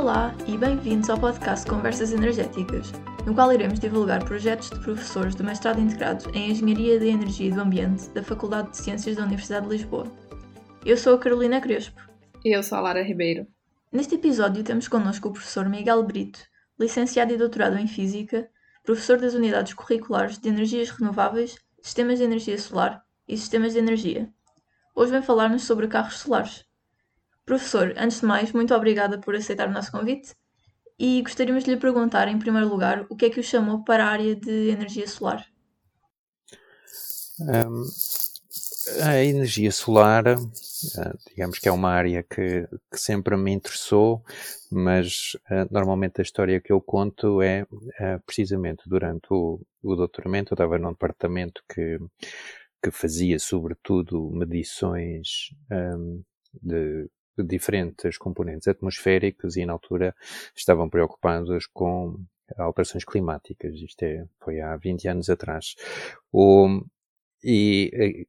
Olá e bem-vindos ao podcast Conversas Energéticas, no qual iremos divulgar projetos de professores do mestrado integrado em Engenharia de Energia e do Ambiente da Faculdade de Ciências da Universidade de Lisboa. Eu sou a Carolina Crespo. E eu sou a Lara Ribeiro. Neste episódio temos connosco o professor Miguel Brito, licenciado e doutorado em Física, professor das unidades curriculares de Energias Renováveis, Sistemas de Energia Solar e Sistemas de Energia. Hoje vem falar-nos sobre carros solares. Professor, antes de mais, muito obrigada por aceitar o nosso convite e gostaríamos de lhe perguntar, em primeiro lugar, o que é que o chamou para a área de energia solar? Um, a energia solar, uh, digamos que é uma área que, que sempre me interessou, mas uh, normalmente a história que eu conto é uh, precisamente durante o, o doutoramento, eu estava num departamento que, que fazia sobretudo medições um, de diferentes componentes atmosféricos e na altura estavam preocupados com alterações climáticas. Isto é, foi há 20 anos atrás. O, e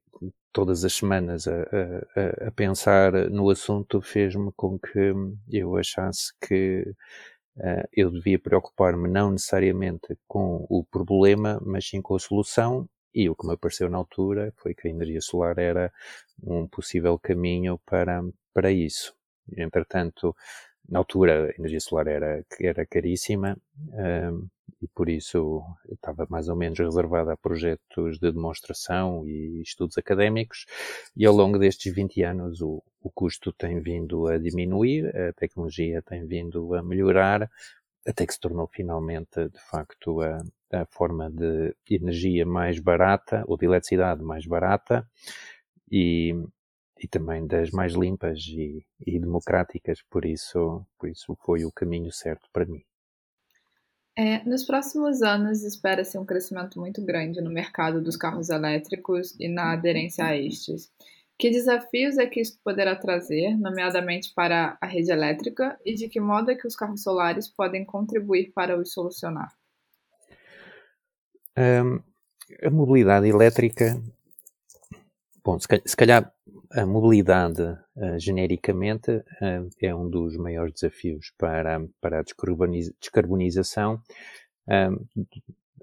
todas as semanas a, a, a pensar no assunto fez-me com que eu achasse que uh, eu devia preocupar-me não necessariamente com o problema, mas sim com a solução. E o que me apareceu na altura foi que a energia solar era um possível caminho para, para isso. Entretanto, na altura a energia solar era, era caríssima um, e por isso estava mais ou menos reservada a projetos de demonstração e estudos académicos e ao longo destes 20 anos o, o custo tem vindo a diminuir, a tecnologia tem vindo a melhorar, até que se tornou finalmente, de facto, a, a forma de energia mais barata, ou de eletricidade mais barata, e, e também das mais limpas e, e, democráticas, por isso, por isso foi o caminho certo para mim. É, nos próximos anos espera-se um crescimento muito grande no mercado dos carros elétricos e na aderência a estes. Que desafios é que isso poderá trazer, nomeadamente para a rede elétrica, e de que modo é que os carros solares podem contribuir para os solucionar? Um, a mobilidade elétrica, bom, se calhar a mobilidade, uh, genericamente, uh, é um dos maiores desafios para, para a descarbonização.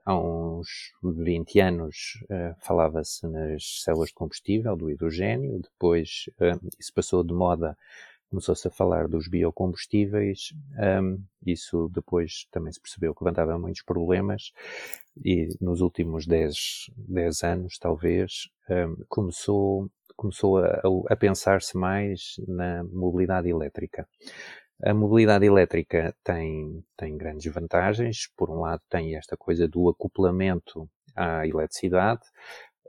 Há uns 20 anos falava-se nas células de combustível, do hidrogênio, depois isso passou de moda começou-se a falar dos biocombustíveis, um, isso depois também se percebeu que levantava muitos problemas. E nos últimos 10, 10 anos, talvez, um, começou começou a, a pensar-se mais na mobilidade elétrica. A mobilidade elétrica tem, tem grandes vantagens. Por um lado, tem esta coisa do acoplamento à eletricidade,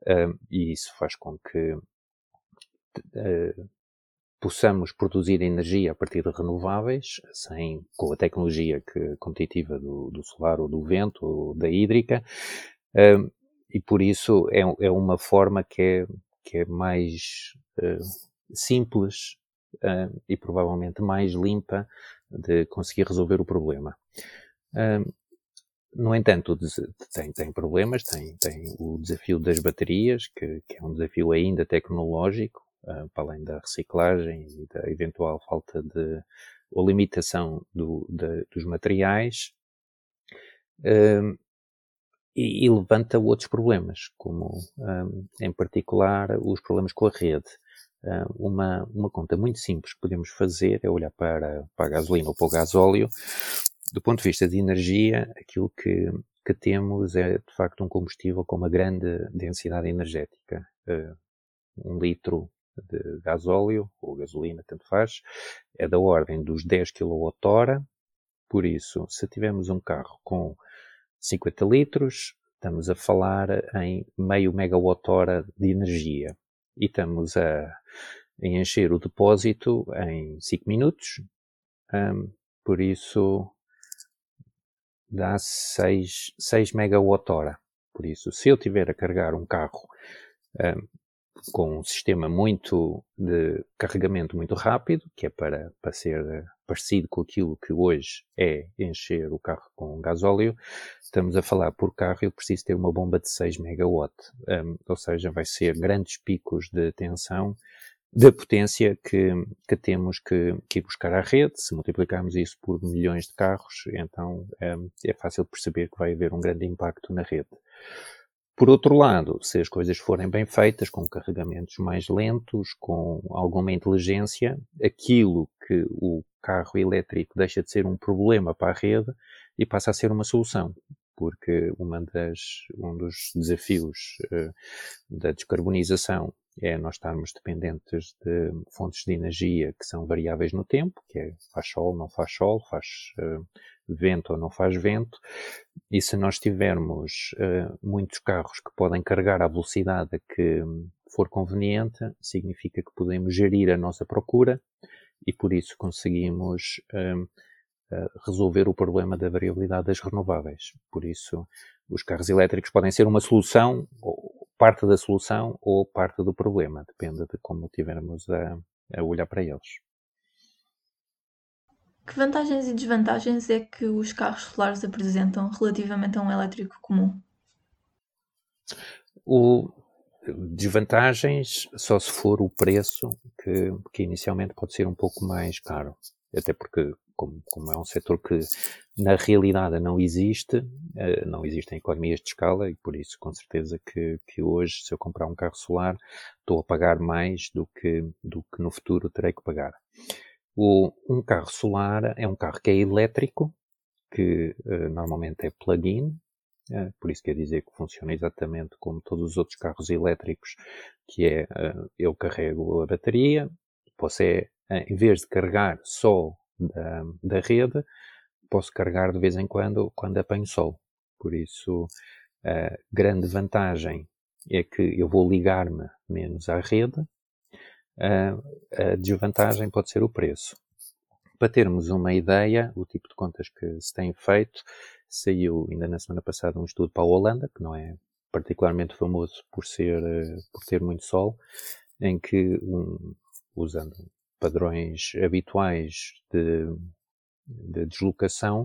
uh, e isso faz com que uh, possamos produzir energia a partir de renováveis, sem, com a tecnologia que, competitiva do, do solar ou do vento ou da hídrica, uh, e por isso é, é uma forma que é que é mais uh, simples uh, e provavelmente mais limpa de conseguir resolver o problema. Uh, no entanto, tem, tem problemas, tem, tem o desafio das baterias, que, que é um desafio ainda tecnológico, para além da reciclagem e da eventual falta de ou limitação do, de, dos materiais e, e, levanta outros problemas, como um, em particular os problemas com a rede. Um, uma, uma conta muito simples que podemos fazer é olhar para, para a gasolina ou para o gasóleo. Do ponto de vista de energia, aquilo que, que temos é de facto um combustível com uma grande densidade energética. Uh, um litro de gasóleo ou gasolina, tanto faz, é da ordem dos 10 kWh. Por isso, se tivermos um carro com 50 litros, estamos a falar em meio megawatt-hora de energia. E estamos a, encher o depósito em 5 minutos. Um, por isso, dá 6, 6 megawatt-hora. Por isso, se eu tiver a carregar um carro um, com um sistema muito de carregamento muito rápido, que é para, para ser parecido com aquilo que hoje é encher o carro com gasóleo, estamos a falar por carro, eu preciso ter uma bomba de 6 megawatt, um, ou seja, vai ser grandes picos de tensão da potência que, que temos que, que, ir buscar à rede. Se multiplicarmos isso por milhões de carros, então é, é fácil perceber que vai haver um grande impacto na rede. Por outro lado, se as coisas forem bem feitas, com carregamentos mais lentos, com alguma inteligência, aquilo que o carro elétrico deixa de ser um problema para a rede e passa a ser uma solução. Porque uma das, um dos desafios uh, da descarbonização é nós estarmos dependentes de fontes de energia que são variáveis no tempo, que é faz sol, não faz sol, faz uh, vento ou não faz vento, e se nós tivermos uh, muitos carros que podem carregar à velocidade que for conveniente, significa que podemos gerir a nossa procura e por isso conseguimos uh, resolver o problema da variabilidade das renováveis. Por isso, os carros elétricos podem ser uma solução, parte da solução ou parte do problema, depende de como estivermos a, a olhar para eles. Que vantagens e desvantagens é que os carros solares apresentam relativamente a um elétrico comum? O, desvantagens só se for o preço, que, que inicialmente pode ser um pouco mais caro. Até porque, como, como é um setor que na realidade não existe, eh, não existem economias de escala e por isso com certeza que, que hoje se eu comprar um carro solar estou a pagar mais do que, do que no futuro terei que pagar. O, um carro solar é um carro que é elétrico, que uh, normalmente é plug-in, uh, por isso quer dizer que funciona exatamente como todos os outros carros elétricos, que é eu carrego a bateria, é, em vez de carregar só da, da rede, posso carregar de vez em quando quando apanho sol. Por isso, a grande vantagem é que eu vou ligar-me menos à rede, a desvantagem pode ser o preço. Para termos uma ideia, o tipo de contas que se tem feito, saiu ainda na semana passada um estudo para a Holanda, que não é particularmente famoso por ser, por ter muito sol, em que, um, usando padrões habituais de, de deslocação,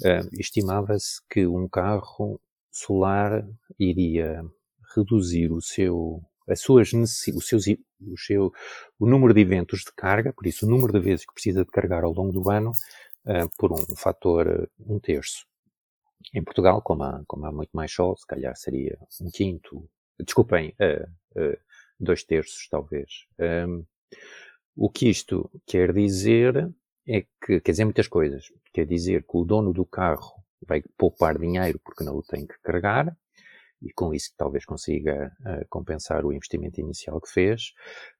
uh, estimava-se que um carro solar iria reduzir o seu as suas os seus, o, seu, o número de eventos de carga, por isso o número de vezes que precisa de carregar ao longo do ano, uh, por um fator uh, um terço. Em Portugal, como há, como há muito mais sol, se calhar seria um quinto, desculpem, uh, dois terços talvez. Um, o que isto quer dizer é que, quer dizer muitas coisas. Quer dizer que o dono do carro vai poupar dinheiro porque não o tem que carregar, e com isso talvez consiga uh, compensar o investimento inicial que fez,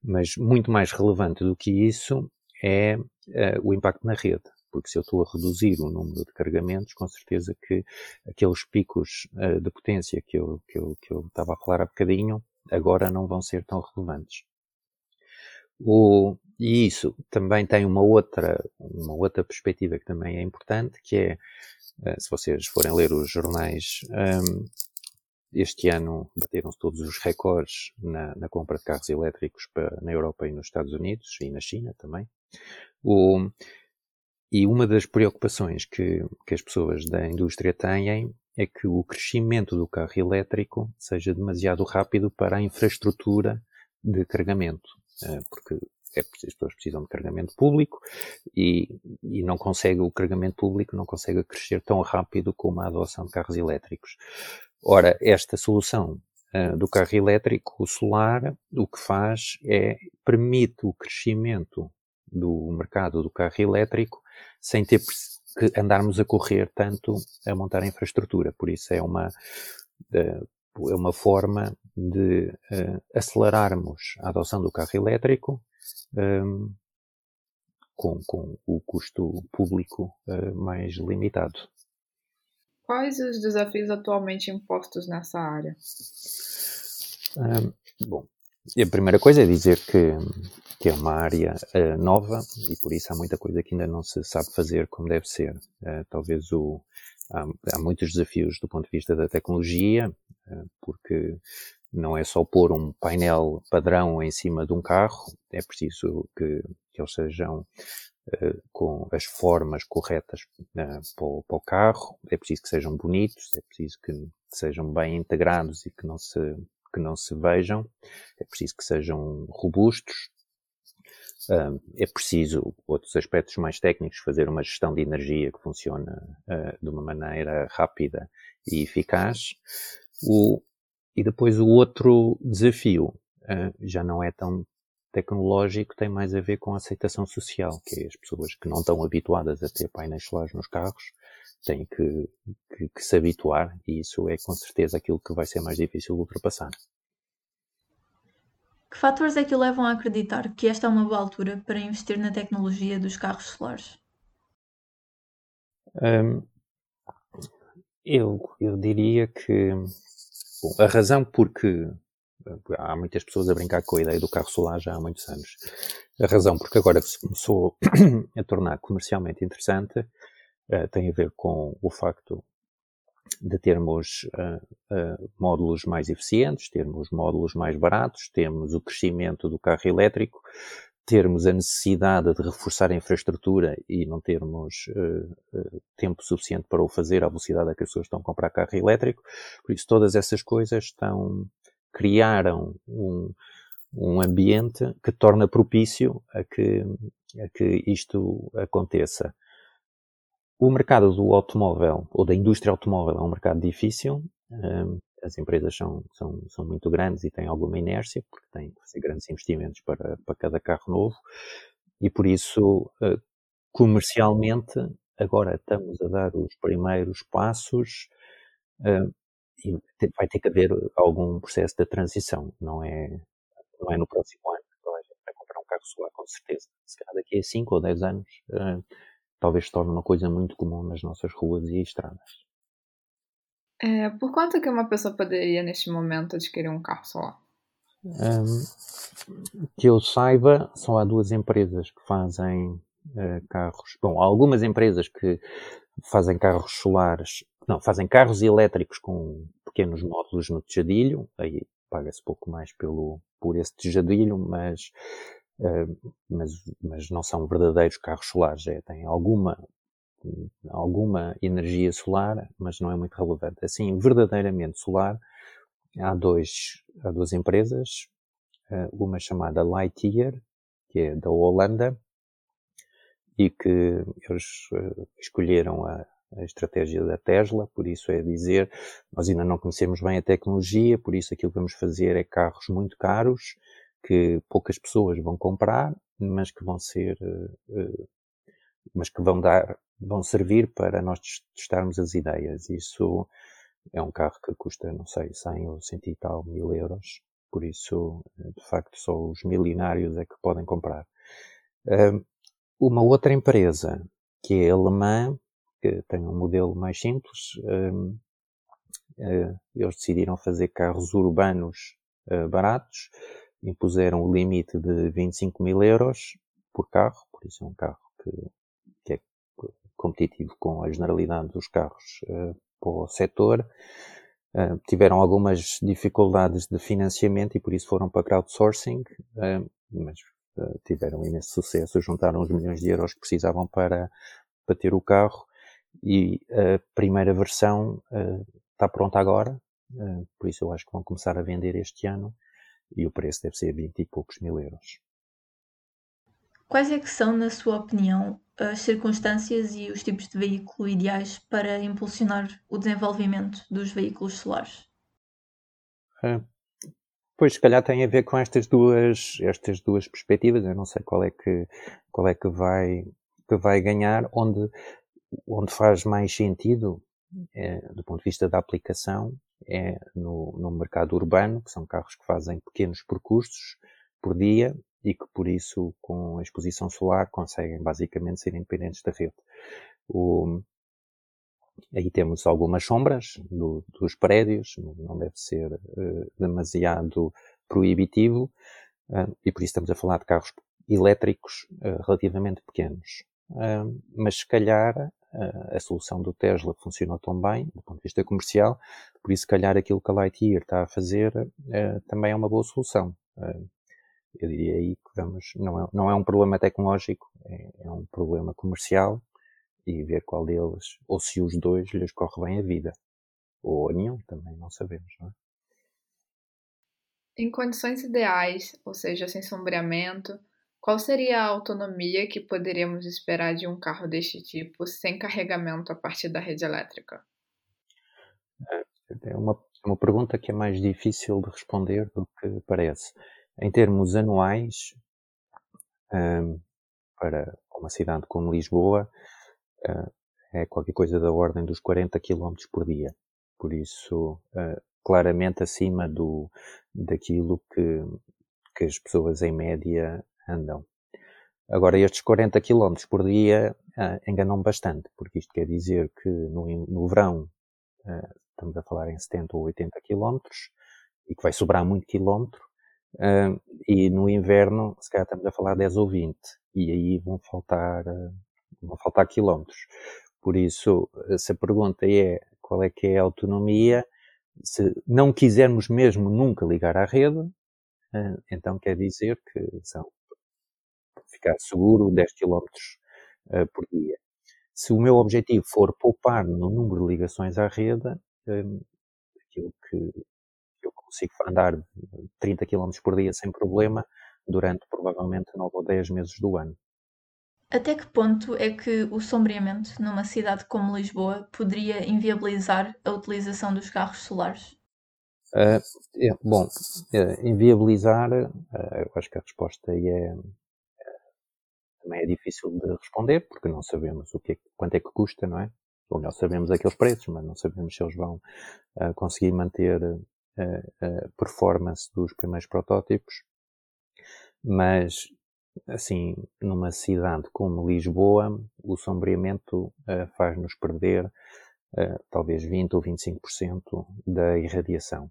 mas muito mais relevante do que isso é uh, o impacto na rede. Porque se eu estou a reduzir o número de carregamentos, com certeza que aqueles picos uh, de potência que eu, que, eu, que eu estava a falar há bocadinho, agora não vão ser tão relevantes. O, e isso também tem uma outra, uma outra perspectiva que também é importante, que é, se vocês forem ler os jornais um, este ano bateram-se todos os recordes na, na, compra de carros elétricos para, na Europa e nos Estados Unidos e na China também. O, e uma das preocupações que, que as pessoas da indústria têm é que o crescimento do carro elétrico seja demasiado rápido para a infraestrutura de carregamento, eh, porque é, as pessoas precisam de carregamento público e, e não consegue, o carregamento público não consegue crescer tão rápido como a adoção de carros elétricos. Ora, esta solução uh, do carro elétrico o solar, o que faz é permite o crescimento do mercado do carro elétrico sem ter que andarmos a correr tanto a montar a infraestrutura. Por isso é uma, uh, é uma forma de uh, acelerarmos a adoção do carro elétrico um, com, com o custo público mais limitado. Quais os desafios atualmente impostos nessa área? Um, bom, a primeira coisa é dizer que, que é uma área uh, nova e por isso há muita coisa que ainda não se sabe fazer como deve ser. Uh, talvez o, há, há, muitos desafios do ponto de vista da tecnologia, uh, porque não é só pôr um painel padrão em cima de um carro, é preciso que, que eles sejam eh, com as formas corretas uh, para, o, para, o, carro, é preciso que sejam bonitos, é preciso que, sejam bem integrados e que não se, que não se vejam, é preciso que sejam robustos, Uh, é preciso, outros aspectos mais técnicos, fazer uma gestão de energia que funcione uh, de uma maneira rápida e eficaz. O, e depois o outro desafio uh, já não é tão tecnológico, tem mais a ver com a aceitação social, que é as pessoas que não estão habituadas a ter painéis solares nos carros têm que, que, que se habituar e isso é com certeza aquilo que vai ser mais difícil de ultrapassar. Que fatores é que o levam a acreditar que esta é uma boa altura para investir na tecnologia dos carros solares? Um, eu, eu diria que bom, a razão porque há muitas pessoas a brincar com a ideia do carro solar já há muitos anos. A razão porque agora se começou a tornar comercialmente interessante uh, tem a ver com o facto de termos uh, uh, módulos mais eficientes, termos módulos mais baratos, termos o crescimento do carro elétrico, termos a necessidade de reforçar a infraestrutura e não termos uh, tempo suficiente para o fazer à velocidade a que as pessoas estão a comprar carro elétrico. Por isso, todas essas coisas estão, criaram um, um ambiente que torna propício a que, a que isto aconteça. O mercado do automóvel, ou da indústria automóvel, é um mercado difícil. Um, as empresas são, são, são muito grandes e têm alguma inércia, porque têm que fazer grandes investimentos para, para cada carro novo. E por isso, uh, comercialmente, agora estamos a dar os primeiros passos uh, e vai ter que haver algum processo de transição. Não é, não é no próximo ano vai comprar um carro solar, com certeza. Se calhar daqui a 5 ou 10 anos, uh, talvez se torne uma coisa muito comum nas nossas ruas e estradas. É, por quanto que uma pessoa poderia, neste momento, adquirir um carro solar? Um, que eu saiba, só há duas empresas que fazem uh, carros. Bom, há algumas empresas que fazem carros solares, não, fazem carros elétricos com pequenos módulos no tejadilho, aí paga-se pouco mais pelo, por esse tejadilho, mas mas, mas não são verdadeiros carros solares, é, têm alguma, alguma energia solar, mas não é muito relevante. Assim, verdadeiramente solar, há, dois, há duas empresas, uh, uma chamada Lightyear, que é da Holanda, e que eles uh, escolheram a, a estratégia da Tesla, por isso é dizer, nós ainda não conhecemos bem a tecnologia, por isso aquilo que vamos fazer é carros muito caros, que poucas pessoas vão comprar, mas que vão ser, uh, mas que vão dar, vão servir para nós testarmos as ideias. Isso é um carro que custa, não sei, 100 ou 100 e tal mil euros. Por isso, de facto, só os milionários é que podem comprar. Uma outra empresa, que é alemã, que tem um modelo mais simples, uh, eles decidiram fazer carros urbanos baratos, impuseram o limite de 25 mil euros por carro, por isso é um carro que, competitivo com a generalidade dos carros uh, para o setor. Uh, tiveram algumas dificuldades de financiamento e por isso foram para crowdsourcing, uh, mas tiveram imenso sucesso, juntaram os milhões de euros que precisavam para, para ter o carro e a primeira versão está pronta agora, por isso eu acho que vão começar a vender este ano e o preço deve ser 20 e poucos mil euros. Quais é que são, na sua opinião, as circunstâncias e os tipos de veículo ideais para impulsionar o desenvolvimento dos veículos solares? É, pois, se calhar tem a ver com estas duas, estas duas perspectivas. Eu não sei qual é que, qual é que vai, que vai ganhar, onde, onde faz mais sentido, é, do ponto de vista da aplicação, é no, no mercado urbano, que são carros que fazem pequenos percursos por dia e que por isso com a exposição solar conseguem basicamente ser independentes da rede. O, aí temos algumas sombras do, dos prédios, não deve ser uh, demasiado proibitivo uh, e por isso estamos a falar de carros elétricos uh, relativamente pequenos. mas se calhar a solução do Tesla funcionou tão bem, do ponto de vista comercial, por isso, se calhar, aquilo que a Lightyear está a fazer uh, também é uma boa solução. Eu diria aí que vamos, não é, não é um problema tecnológico, é, é, um problema comercial e ver qual deles, ou se os dois lhes corre bem a vida. Ou nenhum, também não sabemos, não é? Em condições ideais, ou seja, sem sombreamento, Qual seria a autonomia que poderíamos esperar de um carro deste tipo sem carregamento a partir da rede elétrica? É uma, é uma pergunta que é mais difícil de responder do que parece. Em termos anuais, um, para uma cidade como Lisboa, uh, é qualquer coisa da ordem dos 40 km por dia. Por isso, uh, claramente acima do, daquilo que, que as pessoas em média andam. Agora, estes 40 km por dia uh, enganam bastante, porque isto quer dizer que no, no verão estamos a falar em 70 ou 80 km e que vai sobrar muito quilómetro, uh, e no inverno, se calhar estamos a falar 10 ou 20, e aí vão faltar, vão faltar quilómetros. Por isso, se a pergunta é qual é que é a autonomia, se não quisermos mesmo nunca ligar à rede, então quer dizer que são ficar seguro 10 km uh, por dia. Se o meu objetivo for poupar no número de ligações à rede, aquilo que consigo andar 30 km por dia sem problema durante provavelmente 9 ou 10 meses do ano. Até que ponto é que o sombreamento numa cidade como Lisboa poderia inviabilizar a utilização dos carros solares? Uh, é, bom, uh, inviabilizar, uh, eu acho que a resposta aí é, também é difícil de responder, porque não sabemos o que é, quanto é que custa, não é? Ou melhor, sabemos aqueles preços, mas não sabemos se eles vão uh, conseguir manter performance dos primeiros protótipos. Mas, assim, numa cidade como Lisboa, o sombreamento uh, faz-nos perder uh, talvez 20 ou 25% da irradiação.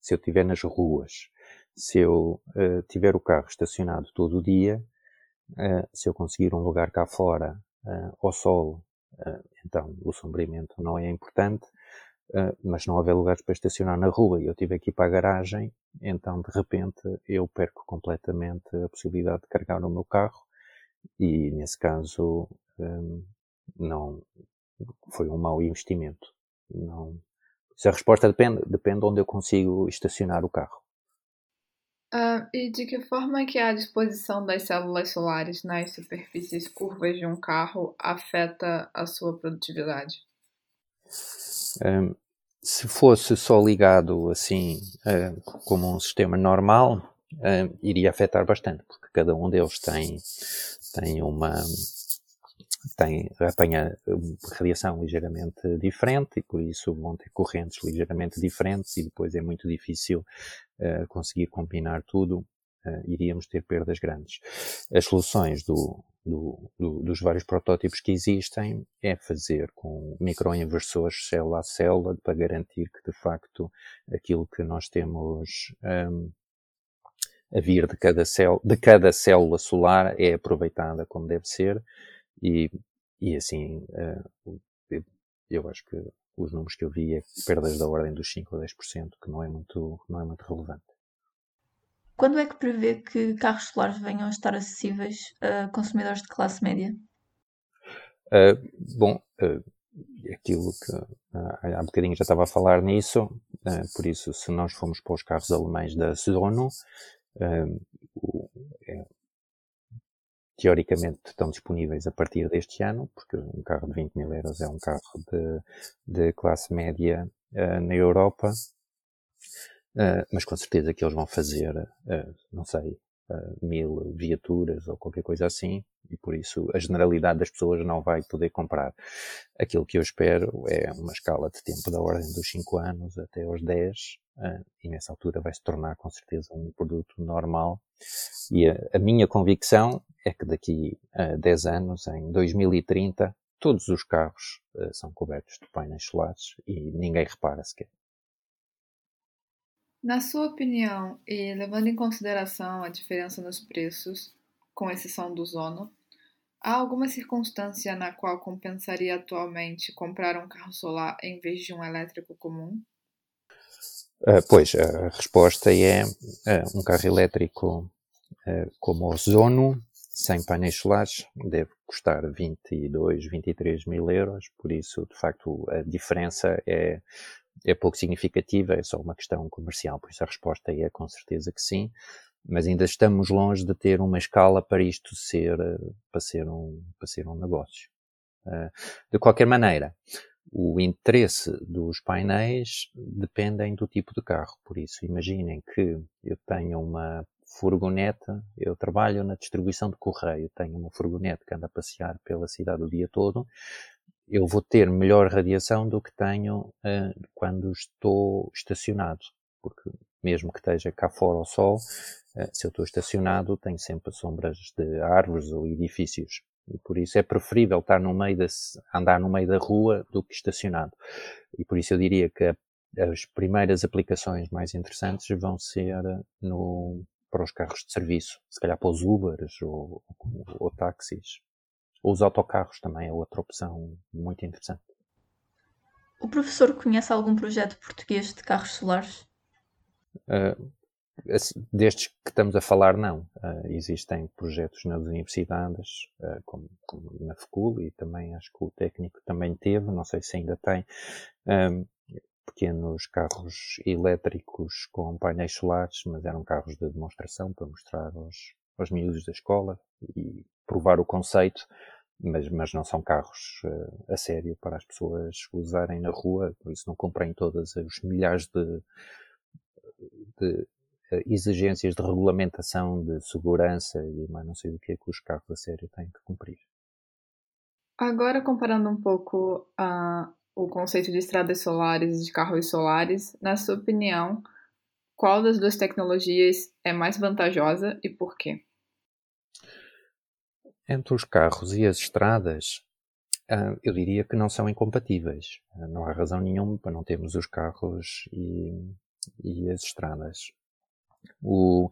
se eu estiver nas ruas se eu tiver o carro estacionado todo o dia, se eu conseguir um lugar cá fora ao sol, então o sombreamento não é importante, mas não houver lugares para estacionar na rua e eu tiver que ir para a garagem, então de repente eu perco completamente a possibilidade de carregar o meu carro e nesse caso um, não foi um mau investimento. Não, se a resposta depende, depende de onde eu consigo estacionar o carro. Uh, e de que forma que a disposição das células solares nas superfícies curvas de um carro afeta a sua produtividade? Se fosse só ligado assim uh, como um sistema normal, uh, iria afetar bastante, porque cada um deles tem, tem uma tem, apanha radiação ligeiramente diferente e por isso ter correntes ligeiramente diferentes e depois é muito difícil uh, conseguir combinar tudo, uh, iríamos ter perdas grandes. As soluções do, do, do, dos vários protótipos que existem é fazer com microinversores célula a célula para garantir que de facto aquilo que nós temos um, a vir de cada, célula, de cada célula solar é aproveitada como deve ser e, e assim, uh, eu acho que os números que eu vi é perdas da ordem dos 5 ou 10%, que não é muito, não é muito relevante. Quando é que prevê que carros solares venham a estar acessíveis a consumidores de classe média? Uh, bom, uh, aquilo que uh, há bocadinho já estava a falar nisso, por isso, se nós formos para os carros alemães da uh, é, teoricamente estão disponíveis a partir deste ano, porque um carro de 20 mil euros é um carro de, de classe média na Europa, uh, mas com certeza que eles vão fazer, uh, não sei, mil viaturas ou qualquer coisa assim, e por isso a generalidade das pessoas não vai poder comprar. Aquilo que eu espero é uma escala de tempo da ordem dos 5 anos até aos 10, e nessa altura vai se tornar com certeza um produto normal. E a, a minha convicção é que daqui a 10 anos, em 2030, todos os carros uh, são cobertos de painéis solares e ninguém repara sequer. Na sua opinião, e levando em consideração a diferença nos preços, com exceção do Zono, há alguma circunstância na qual compensaria atualmente comprar um carro solar em vez de um elétrico comum? Uh, pois, a resposta é uh, um carro elétrico uh, como o Zono sem painéis solares deve custar 22, 23 mil euros, por isso, de facto, a diferença é, é pouco significativa, é só uma questão comercial, por isso a resposta é com certeza que sim. mas ainda estamos longe de ter uma escala para isto ser, para ser um, para ser um negócio. De qualquer maneira, o interesse dos painéis dependem do tipo de carro. Por isso, imaginem que eu tenho uma furgoneta, eu trabalho na distribuição de correio, tenho uma furgoneta que anda a passear pela cidade o dia todo, eu vou ter melhor radiação do que tenho uh, quando estou estacionado, porque mesmo que esteja cá fora ao sol, uh, se eu estou estacionado, tenho sempre sombras de árvores ou edifícios. E por isso é preferível estar no meio da, andar no meio da rua do que estacionado. E por isso eu diria que as primeiras aplicações mais interessantes vão ser no, para os carros de serviço, se calhar para os Ubers ou, ou, ou táxis. Os autocarros também é outra opção muito interessante. O professor conhece algum projeto português de carros solares? Uh, destes que estamos a falar, não. Uh, existem projetos nas universidades, uh, como, como, na FECUL, e também acho que o técnico também teve, não sei se ainda tem, um, pequenos carros elétricos com painéis solares, mas eram carros de demonstração para mostrar aos, aos miúdos da escola e provar o conceito, mas, mas não são carros uh, a sério para as pessoas usarem na rua, por isso não comprem todas os milhares de, de uh, exigências de regulamentação, de segurança e mais não sei o que é que os carros a sério têm que cumprir. Agora, comparando um pouco a, o conceito de estradas solares e de carros solares, na sua opinião, qual das duas tecnologias é mais vantajosa e por quê? Entre os carros e as estradas, ah, eu diria que não são incompatíveis. Ah, não há razão nenhuma para não termos os carros e, e as estradas. O,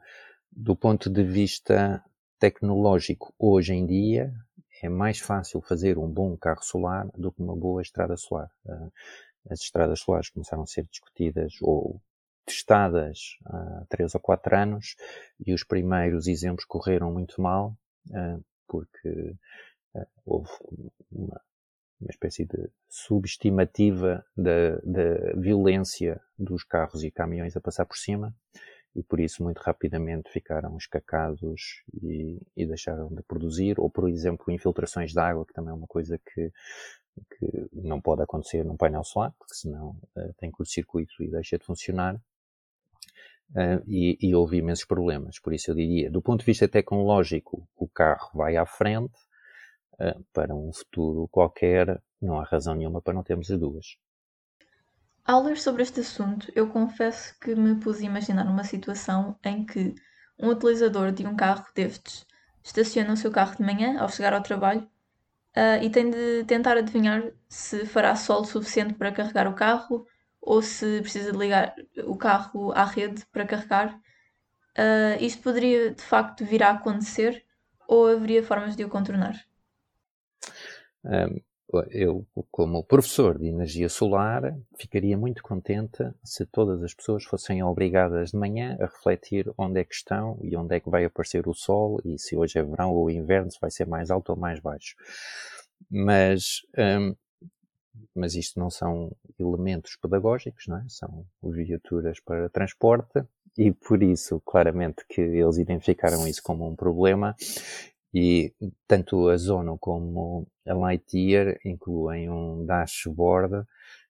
do ponto de vista tecnológico, hoje em dia, é mais fácil fazer um bom carro solar do que uma boa estrada solar. Uh, as estradas solares começaram a ser discutidas ou testadas há três ou quatro anos e os primeiros exemplos correram muito mal porque uh, houve uma, uma, espécie de subestimativa da, violência dos carros e caminhões a passar por cima e por isso muito rapidamente ficaram escacados e, e, deixaram de produzir, ou por exemplo infiltrações de água, que também é uma coisa que, que não pode acontecer num painel solar, porque senão uh, tem curto-circuito e deixa de funcionar. Uh, e, e houve imensos problemas. Por isso eu diria, do ponto de vista tecnológico, o carro vai à frente, uh, para um futuro qualquer, não há razão nenhuma para não termos as duas. Ao ler sobre este assunto, eu confesso que me pus a imaginar uma situação em que um utilizador de um carro destes estaciona o seu carro de manhã ao chegar ao trabalho uh, e tem de tentar adivinhar se fará sol suficiente para carregar o carro ou se precisa de ligar o carro à rede para carregar. Uh, isto poderia de facto vir a acontecer ou haveria formas de o contornar? Um, eu, como professor de energia solar, ficaria muito contente se todas as pessoas fossem obrigadas de manhã a refletir onde é que estão e onde é que vai aparecer o sol e se hoje é verão ou inverno, se vai ser mais alto ou mais baixo. Mas, hum, mas isto não são elementos pedagógicos, não é? São viaturas para transporte e por isso, claramente, que eles identificaram isso como um problema e tanto a Zono como a Lightyear incluem um dashboard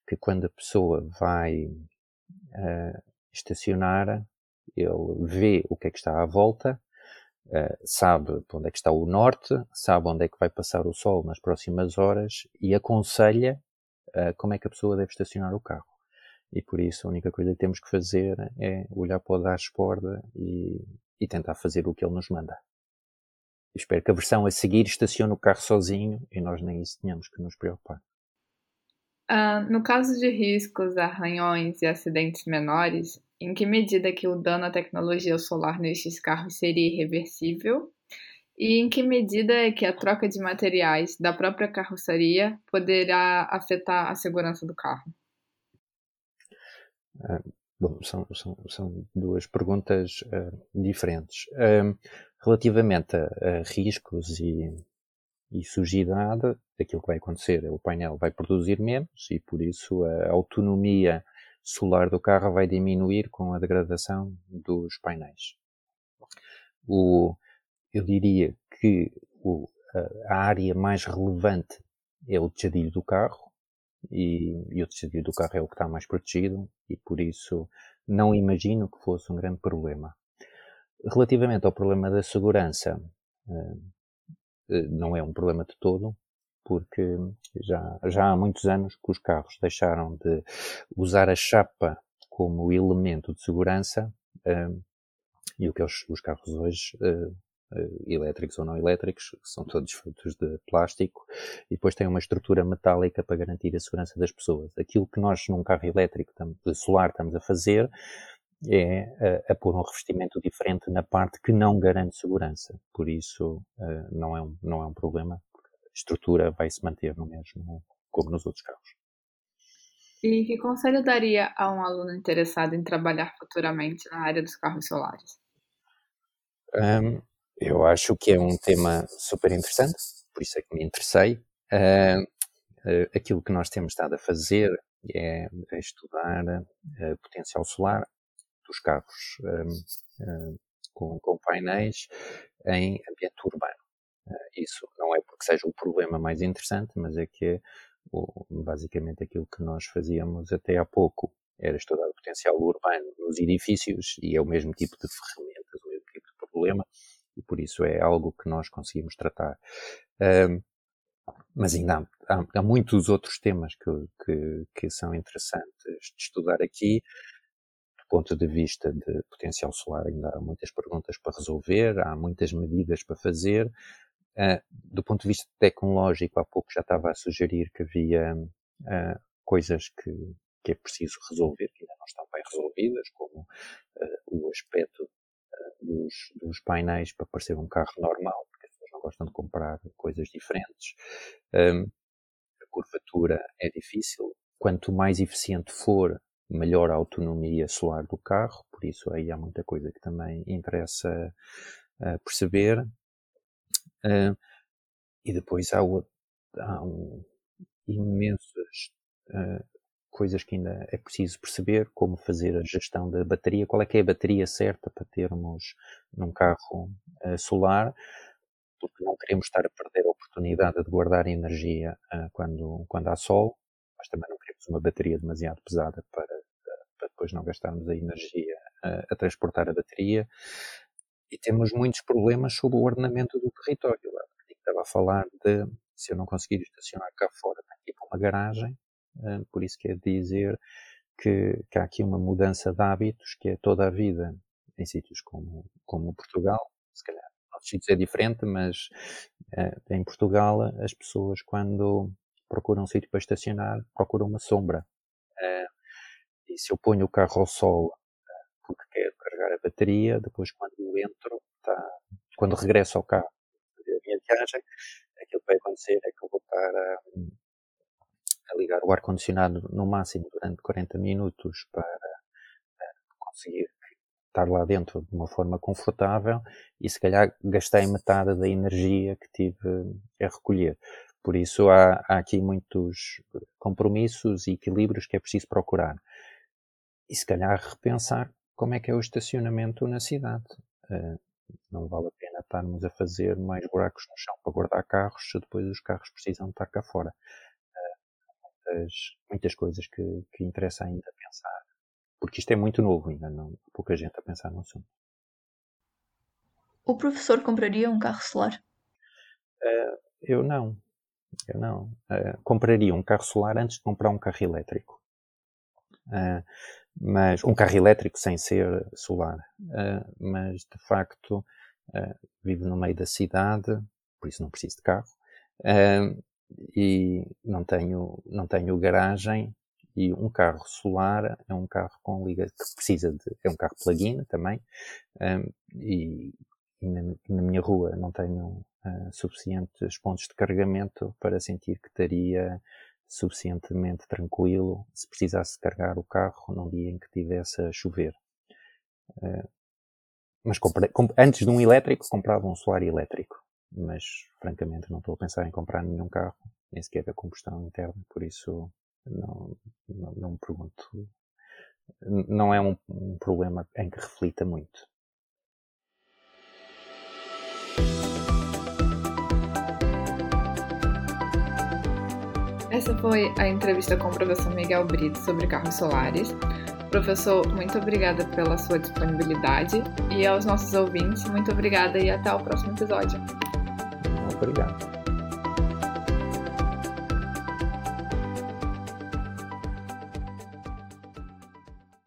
que quando a pessoa vai uh, estacionar, ele vê o que é que está à volta, uh, sabe onde é que está o norte, sabe onde é que vai passar o sol nas próximas horas e aconselha uh, como é que a pessoa deve estacionar o carro. E por isso a única coisa que temos que fazer é olhar para o dashboard e, e tentar fazer o que ele nos manda. Espero que a versão a seguir estacione o carro sozinho e nós nem isso tenhamos que nos preocupar. Uh, no caso de riscos, arranhões e acidentes menores, em que medida que o dano à tecnologia solar nestes carros seria irreversível? E em que medida é que a troca de materiais da própria carroceria poderá afetar a segurança do carro? Uh, bom, são, são, são, duas perguntas uh, diferentes. Uh, Relativamente a, a riscos e, e sujidade, aquilo que vai acontecer é o painel vai produzir menos e por isso a autonomia solar do carro vai diminuir com a degradação dos painéis. o, eu diria que o, a, área mais relevante é o tejadilho do carro, e, e o tejadilho do carro é o que está mais protegido, e por isso não imagino que fosse um grande problema. Relativamente ao problema da segurança, eh, eh, não é um problema de todo, porque já, já há muitos anos que os carros deixaram de usar a chapa como elemento de segurança eh, e o que os, os carros hoje, elétricos ou não elétricos, são todos feitos de plástico e depois têm uma estrutura metálica para garantir a segurança das pessoas. Aquilo que nós num carro elétrico solar estamos a fazer é a, a pôr um revestimento diferente na parte que não garante segurança. Por isso, uh, não, é um, não é um problema. A estrutura vai se manter no mesmo, como nos outros carros. E que conselho daria a um aluno interessado em trabalhar futuramente na área dos carros solares? Um, eu acho que é um tema super interessante, por isso é que me interessei. Uh, uh, aquilo que nós temos estado a fazer é, estudar uh, potencial solar dos carros com, com, painéis em ambiente urbano. Uh, isso não é porque seja o problema mais interessante, mas é que é o, basicamente aquilo que nós fazíamos até há pouco era estudar o potencial urbano nos edifícios e é o mesmo tipo de ferramentas, o mesmo tipo de problema e por isso é algo que nós conseguimos tratar. Mas ainda há, há, há, muitos outros temas que, que, que, são interessantes de estudar aqui ponto de vista de potencial solar, ainda há muitas perguntas para resolver, há muitas medidas para fazer. Uh, do ponto de vista tecnológico, há pouco já estava a sugerir que havia uh, coisas que, que, é preciso resolver, que ainda não estão bem resolvidas, como uh, o aspecto dos, dos, painéis para parecer um carro normal, porque as pessoas não gostam de comprar coisas diferentes. Um, a curvatura é difícil. Quanto mais eficiente for melhor autonomia solar do carro, por isso aí há muita coisa que também interessa uh, perceber. Uh, e depois há, o, há um, imensas uh, coisas que ainda é preciso perceber, como fazer a gestão da bateria, qual é que é a bateria certa para termos num carro solar, porque não queremos estar a perder a oportunidade de guardar energia quando, quando há sol, mas também não queremos uma bateria demasiado pesada para, para depois não gastarmos a energia a, a transportar a bateria. E temos muitos problemas sobre o ordenamento do território. Estava a falar de se eu não conseguir estacionar cá fora, tenho que ir para uma garagem, por isso quer dizer que, que, há aqui uma mudança de hábitos que é toda a vida em sítios como, como Portugal, se calhar outros sítios é diferente, mas uh, em Portugal as pessoas quando procuram um sítio para estacionar, procuram uma sombra. Uh, e se eu ponho o carro ao sol porque quero carregar a bateria, depois quando entro, tá, quando regresso ao carro a minha viagem, aquilo que vai acontecer é que eu vou estar a ligar o ar-condicionado no máximo durante 40 minutos para conseguir estar lá dentro de uma forma confortável e se calhar gastei metade da energia que tive a recolher. Por isso há, há aqui muitos compromissos e equilíbrios que é preciso procurar. E se calhar repensar como é que é o estacionamento na cidade. Uh, não vale a pena estarmos a fazer mais buracos no chão para guardar carros se depois os carros precisam estar cá fora. Uh, muitas, muitas coisas que, que interessa ainda pensar. Porque isto é muito novo ainda, não pouca gente a pensar no assunto. O professor compraria um carro solar? Uh, eu não. Eu não. Uh, compraria um carro solar antes de comprar um carro elétrico. Uh, mas um carro elétrico sem ser solar. Uh, mas de facto vivo no meio da cidade, por isso não preciso de carro. E não tenho, não tenho garagem e um carro solar é um carro com liga que precisa de é um carro plug-in também um, e, e na, na, minha rua não tenho uh, suficientes pontos de carregamento para sentir que estaria suficientemente tranquilo se precisasse carregar o carro num dia em que tivesse a chover. Uh, mas comprei, comp antes de um elétrico comprava um solar elétrico, mas francamente não estou a pensar em comprar nenhum carro, nem sequer da combustão interna, por isso não, não, não me pergunto. Não é um, um problema em que reflita muito. Essa foi a entrevista com o professor Miguel Brito sobre carros solares. Professor, muito obrigada pela sua disponibilidade e aos nossos ouvintes, muito obrigada e até o próximo episódio. Obrigado.